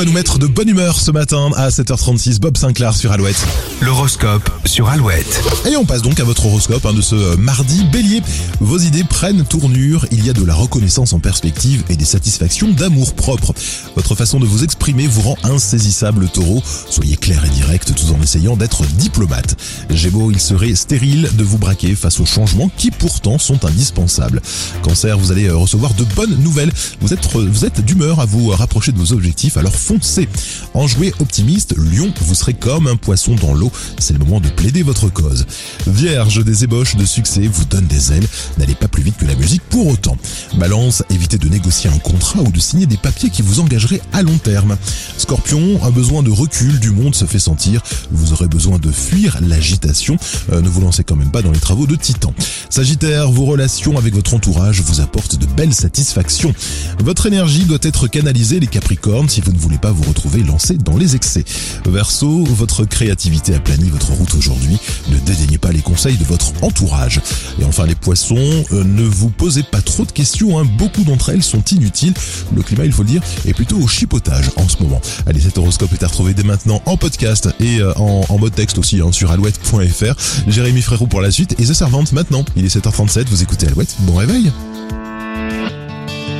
va nous mettre de bonne humeur ce matin à 7h36, Bob Sinclair sur Alouette. L'horoscope sur Alouette. Et on passe donc à votre horoscope hein, de ce euh, mardi bélier. Vos idées prennent tournure, il y a de la reconnaissance en perspective et des satisfactions d'amour propre. Votre façon de vous exprimer vous rend insaisissable taureau. Soyez clair et direct tout en essayant d'être diplomate. Gémeaux, il serait stérile de vous braquer face aux changements qui pourtant sont indispensables. Cancer, vous allez euh, recevoir de bonnes nouvelles. Vous êtes, vous êtes d'humeur à vous rapprocher de vos objectifs, alors foncez. En jouer optimiste, Lion, vous serez comme un poisson dans l'eau. C'est le moment de plaider votre cause. Vierge, des ébauches de succès vous donnent des ailes. N'allez pas plus vite que musique pour autant. Balance, évitez de négocier un contrat ou de signer des papiers qui vous engageraient à long terme. Scorpion, un besoin de recul du monde se fait sentir. Vous aurez besoin de fuir l'agitation. Euh, ne vous lancez quand même pas dans les travaux de Titan. Sagittaire, vos relations avec votre entourage vous apportent de belles satisfactions. Votre énergie doit être canalisée les Capricornes si vous ne voulez pas vous retrouver lancé dans les excès. Verseau, votre créativité a plani votre route aujourd'hui. Ne dédaignez pas les conseils de votre entourage. Et enfin les poissons, euh, ne vous posez pas trop de questions, hein. beaucoup d'entre elles sont inutiles. Le climat, il faut le dire, est plutôt au chipotage en ce moment. Allez, cet horoscope est à retrouver dès maintenant en podcast et euh, en, en mode texte aussi hein, sur alouette.fr. Jérémy Frérot pour la suite et The Servant maintenant. Il est 7h37, vous écoutez Alouette, bon réveil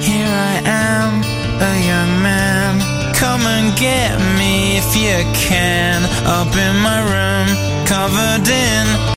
Here I am, a young man. Come and get me if you can. Up in my room, covered in